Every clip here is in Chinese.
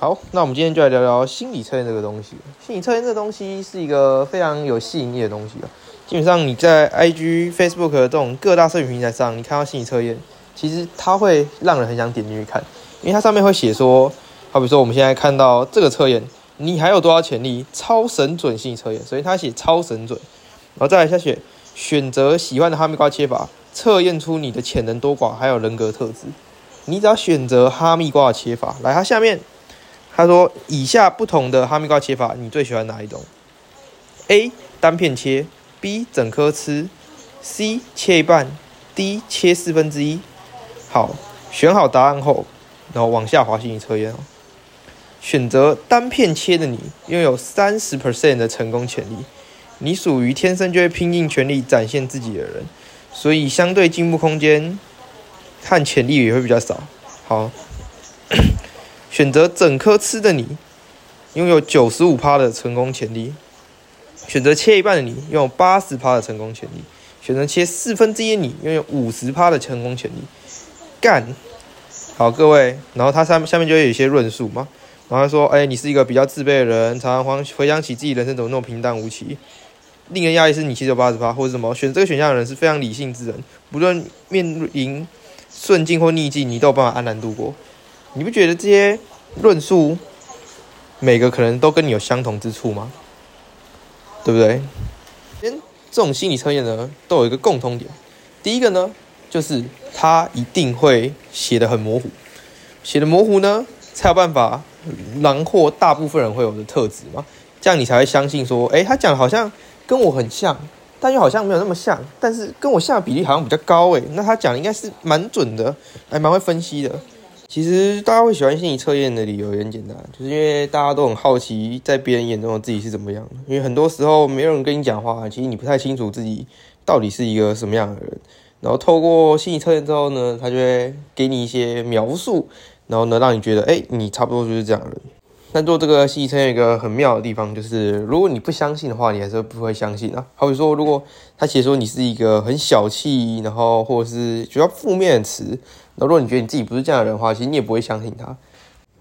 好，那我们今天就来聊聊心理测验这个东西。心理测验这个东西是一个非常有吸引力的东西啊。基本上你在 IG、Facebook 这种各大社群平台上，你看到心理测验，其实它会让人很想点进去看，因为它上面会写说，好比说我们现在看到这个测验，你还有多少潜力？超神准心理测验，所以它写超神准。然后再来下写选择喜欢的哈密瓜切法，测验出你的潜能多寡，还有人格特质。你只要选择哈密瓜的切法，来，它下面。他说：“以下不同的哈密瓜切法，你最喜欢哪一种？A. 单片切，B. 整颗吃，C. 切一半，D. 切四分之一。好，选好答案后，然后往下滑心理测验哦。选择单片切的你，拥有三十 percent 的成功潜力。你属于天生就会拼尽全力展现自己的人，所以相对进步空间和潜力也会比较少。好。”选择整颗吃的你，拥有九十五趴的成功潜力；选择切一半的你，拥有八十趴的成功潜力；选择切四分之一的你，拥有五十趴的成功潜力。干，好各位，然后他上下面就有一些论述嘛，然后他说，哎，你是一个比较自卑的人，常常回想起自己人生怎么那么平淡无奇，令人压抑是你其实有八十趴，或者什么？选这个选项的人是非常理性之人，不论面临顺境或逆境，你都有办法安然度过。你不觉得这些论述每个可能都跟你有相同之处吗？对不对？这种心理测验呢，都有一个共通点。第一个呢，就是它一定会写的很模糊，写的模糊呢，才有办法囊括大部分人会有的特质嘛。这样你才会相信说，哎，他讲的好像跟我很像，但又好像没有那么像，但是跟我像的比例好像比较高诶。那他讲的应该是蛮准的，还蛮会分析的。其实大家会喜欢心理测验的理由也很简单，就是因为大家都很好奇，在别人眼中自己是怎么样的。因为很多时候没有人跟你讲话，其实你不太清楚自己到底是一个什么样的人。然后透过心理测验之后呢，他就会给你一些描述，然后呢让你觉得，哎，你差不多就是这样的人。但做这个心理测验一个很妙的地方，就是如果你不相信的话，你还是不会相信啊。好比说，如果他写说你是一个很小气，然后或者是比较负面的词。那如果你觉得你自己不是这样的人的话，其实你也不会相信他。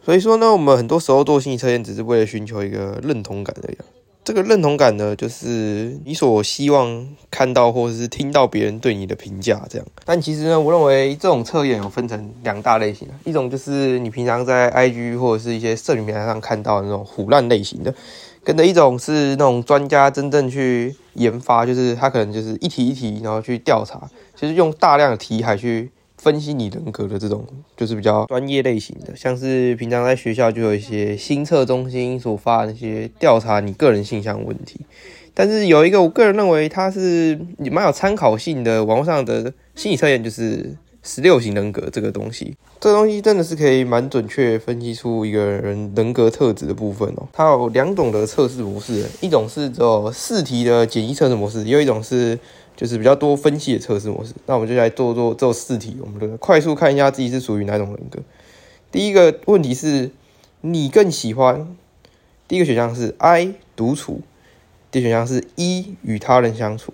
所以说呢，我们很多时候做心理测验，只是为了寻求一个认同感而已。这个认同感呢，就是你所希望看到或者是听到别人对你的评价这样。但其实呢，我认为这种测验有分成两大类型一种就是你平常在 IG 或者是一些社群平台上看到的那种虎烂类型的，跟着一种是那种专家真正去研发，就是他可能就是一题一题，然后去调查，就是用大量的题海去。分析你人格的这种，就是比较专业类型的，像是平常在学校就有一些心测中心所发的那些调查你个人性向问题。但是有一个我个人认为它是蛮有参考性的网络上的心理测验，就是十六型人格这个东西。这个东西真的是可以蛮准确分析出一个人人格特质的部分哦。它有两种的测试模式，一种是只有四题的简易测试模式，又一种是。就是比较多分析的测试模式，那我们就来做做做四题，我们的快速看一下自己是属于哪种人格。第一个问题是，你更喜欢？第一个选项是 I 独处，第二选项是一与他人相处，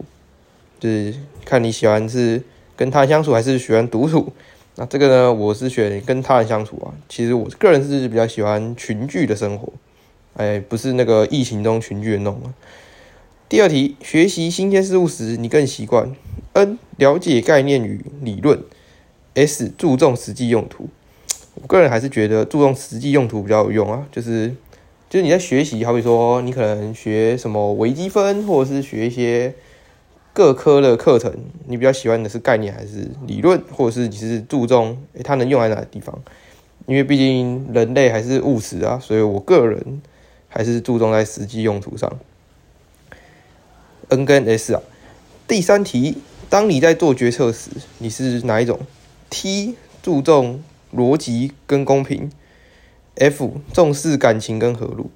就是看你喜欢是跟他人相处还是喜欢独处。那这个呢，我是选跟他人相处啊。其实我个人是比较喜欢群聚的生活，哎，不是那个疫情中群聚的那种。第二题，学习新鲜事物时，你更习惯 N 了解概念与理论，S 注重实际用途。我个人还是觉得注重实际用途比较有用啊，就是就是你在学习，好比说你可能学什么微积分，或者是学一些各科的课程，你比较喜欢的是概念还是理论，或者是你是注重诶它能用在哪个地方？因为毕竟人类还是务实啊，所以我个人还是注重在实际用途上。N 跟 S 啊，第三题，当你在做决策时，你是哪一种？T 注重逻辑跟公平，F 重视感情跟和路。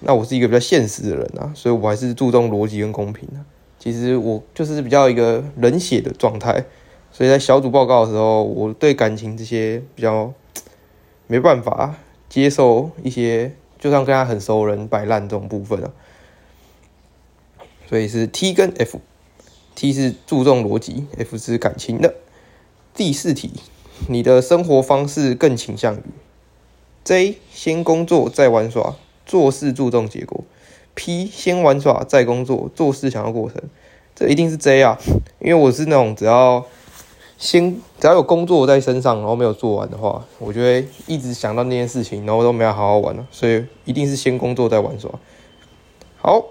那我是一个比较现实的人啊，所以我还是注重逻辑跟公平啊。其实我就是比较一个冷血的状态，所以在小组报告的时候，我对感情这些比较没办法接受一些，就算跟他很熟人摆烂这种部分啊。所以是 T 跟 F，T 是注重逻辑，F 是感情的。第四题，你的生活方式更倾向于 J 先工作再玩耍，做事注重结果。P 先玩耍再工作，做事想要过程。这一定是 J 啊，因为我是那种只要先只要有工作在身上，然后没有做完的话，我就会一直想到那件事情，然后都没有好好玩了。所以一定是先工作再玩耍。好，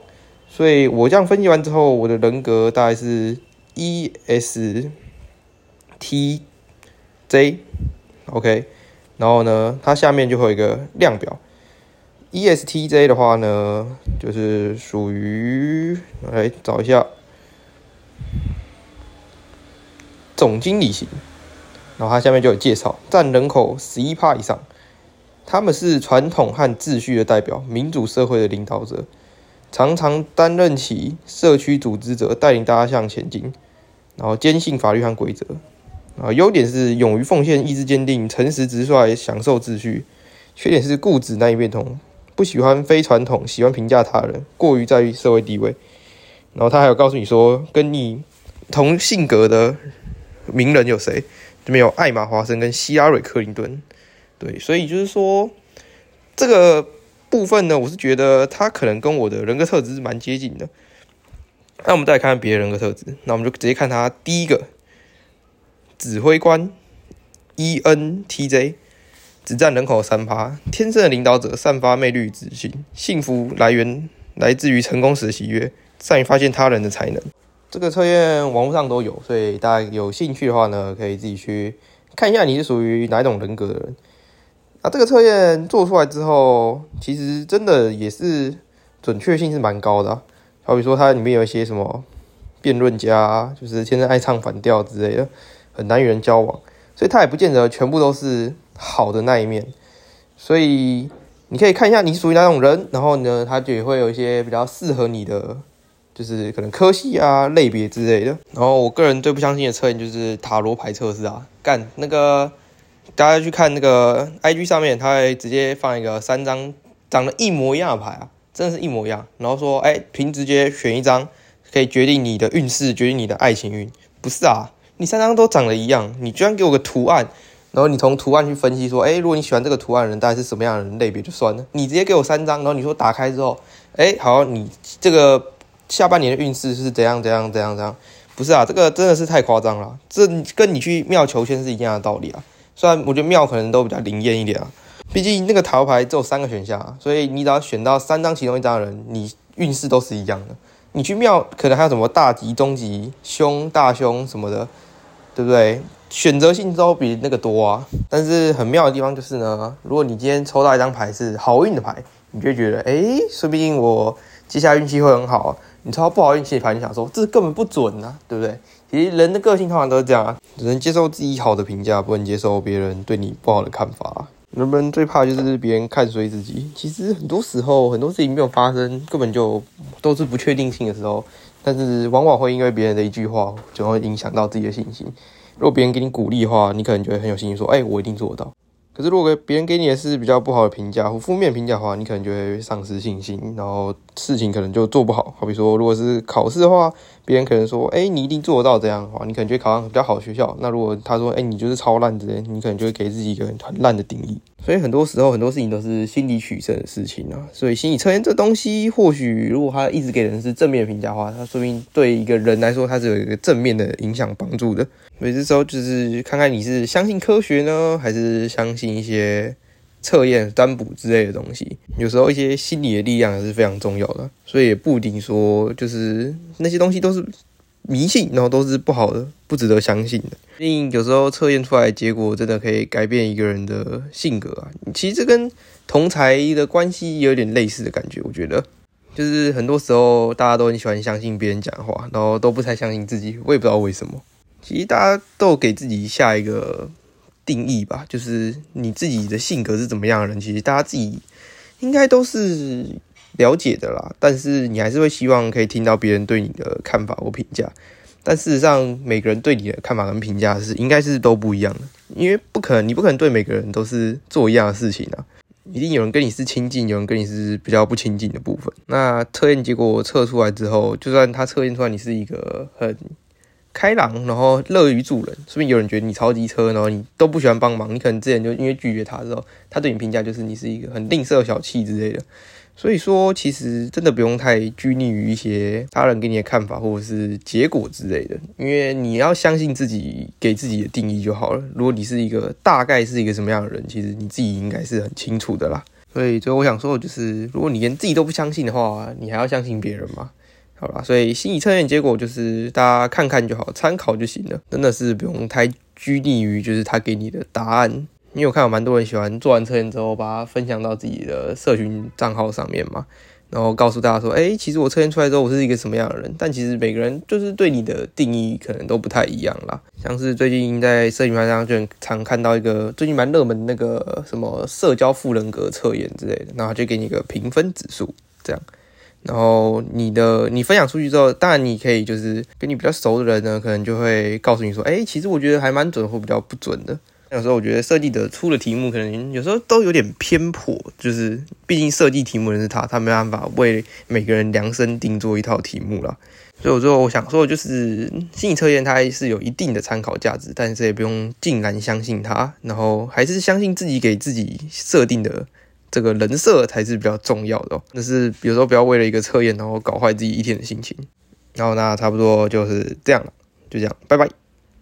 所以我这样分析完之后，我的人格大概是 E S T J OK。然后呢，它下面就会有一个量表，ESTJ 的话呢，就是属于来找一下总经理型。然后它下面就有介绍，占人口十一趴以上，他们是传统和秩序的代表，民主社会的领导者，常常担任起社区组织者，带领大家向前进，然后坚信法律和规则。啊，优点是勇于奉献、意志坚定、诚实直率、享受秩序；缺点是固执、难以变通、不喜欢非传统、喜欢评价他人、过于在意社会地位。然后他还有告诉你说，跟你同性格的名人有谁？这边有艾玛·华森跟希拉瑞·克林顿。对，所以就是说这个部分呢，我是觉得他可能跟我的人格特质是蛮接近的。那我们再看看别的人格特质，那我们就直接看他第一个。指挥官，ENTJ，只占人口三趴，天生的领导者，散发魅力与自信，幸福来源来自于成功时的喜悦，善于发现他人的才能。这个测验网络上都有，所以大家有兴趣的话呢，可以自己去看一下你是属于哪种人格的人。那这个测验做出来之后，其实真的也是准确性是蛮高的。好比说它里面有一些什么辩论家，就是天生爱唱反调之类的。很难与人交往，所以他也不见得全部都是好的那一面。所以你可以看一下你属于哪种人，然后呢，他就也会有一些比较适合你的，就是可能科系啊类别之类的。然后我个人最不相信的测验就是塔罗牌测试啊，干那个大家去看那个 IG 上面，他会直接放一个三张长得一模一样的牌啊，真的是一模一样。然后说，哎，凭直接选一张可以决定你的运势，决定你的爱情运，不是啊？你三张都长得一样，你居然给我个图案，然后你从图案去分析说，哎，如果你喜欢这个图案的人，大概是什么样的人类别就算了。你直接给我三张，然后你说打开之后，哎，好，你这个下半年的运势是怎样怎样怎样怎样？不是啊，这个真的是太夸张了，这跟你去庙求签是一样的道理啊。虽然我觉得庙可能都比较灵验一点啊，毕竟那个塔罗牌只有三个选项，所以你只要选到三张其中一张的人，你运势都是一样的。你去庙可能还有什么大吉、中吉、凶、大凶什么的。对不对？选择性都比那个多啊。但是很妙的地方就是呢，如果你今天抽到一张牌是好运的牌，你就觉得，哎，说不定我接下来运气会很好。你抽到不好运气的牌，你想说这根本不准啊，对不对？其实人的个性通常都是这样啊，只能接受自己好的评价，不能接受别人对你不好的看法。人们最怕就是别人看衰自己。其实很多时候，很多事情没有发生，根本就都是不确定性的时候。但是往往会因为别人的一句话，就会影响到自己的信心。如果别人给你鼓励的话，你可能觉得很有信心，说：“哎，我一定做得到。”可是如果别人给你的是比较不好的评价或负面评价的话，你可能就会丧失信心，然后事情可能就做不好。好比说，如果是考试的话，别人可能说：“哎，你一定做得到。”这样的话，你可能就会考上比较好的学校。那如果他说：“哎，你就是超烂之类，你可能就会给自己一个很烂的定义。所以很多时候，很多事情都是心理取胜的事情啊。所以心理测验这东西，或许如果他一直给人是正面评价的话，他说明对一个人来说，他是有一个正面的影响帮助的。所以这时候就是看看你是相信科学呢，还是相信一些测验、占卜之类的东西。有时候一些心理的力量也是非常重要的。所以也不一定说就是那些东西都是迷信，然后都是不好的、不值得相信的。毕竟有时候测验出来结果真的可以改变一个人的性格啊！其实这跟同才的关系有点类似的感觉，我觉得就是很多时候大家都很喜欢相信别人讲话，然后都不太相信自己。我也不知道为什么。其实大家都给自己下一个定义吧，就是你自己的性格是怎么样的人，其实大家自己应该都是了解的啦。但是你还是会希望可以听到别人对你的看法或评价。但事实上，每个人对你的看法跟评价是应该是都不一样的，因为不可能，你不可能对每个人都是做一样的事情啊。一定有人跟你是亲近，有人跟你是比较不亲近的部分。那测验结果测出来之后，就算他测验出来你是一个很开朗，然后乐于助人，说不定有人觉得你超机车，然后你都不喜欢帮忙，你可能之前就因为拒绝他之后，他对你评价就是你是一个很吝啬小气之类的。所以说，其实真的不用太拘泥于一些他人给你的看法或者是结果之类的，因为你要相信自己给自己的定义就好了。如果你是一个大概是一个什么样的人，其实你自己应该是很清楚的啦。所以最后我想说的就是，如果你连自己都不相信的话，你还要相信别人吗？好吧，所以心理测验结果就是大家看看就好，参考就行了，真的是不用太拘泥于就是他给你的答案。因为我看有蛮多人喜欢做完测验之后，把它分享到自己的社群账号上面嘛，然后告诉大家说，哎，其实我测验出来之后，我是一个什么样的人。但其实每个人就是对你的定义可能都不太一样啦。像是最近在社群上就很常看到一个最近蛮热门那个什么社交富人格测验之类的，然后就给你一个评分指数这样。然后你的你分享出去之后，当然你可以就是跟你比较熟的人呢，可能就会告诉你说，哎，其实我觉得还蛮准或比较不准的。有时候我觉得设计的出的题目可能有时候都有点偏颇，就是毕竟设计题目的是他，他没办法为每个人量身定做一套题目了。所以我最后我想说的就是，心理测验它是有一定的参考价值，但是也不用尽然相信它，然后还是相信自己给自己设定的这个人设才是比较重要的。哦那是有时候不要为了一个测验然后搞坏自己一天的心情。然后那差不多就是这样了，就这样，拜拜。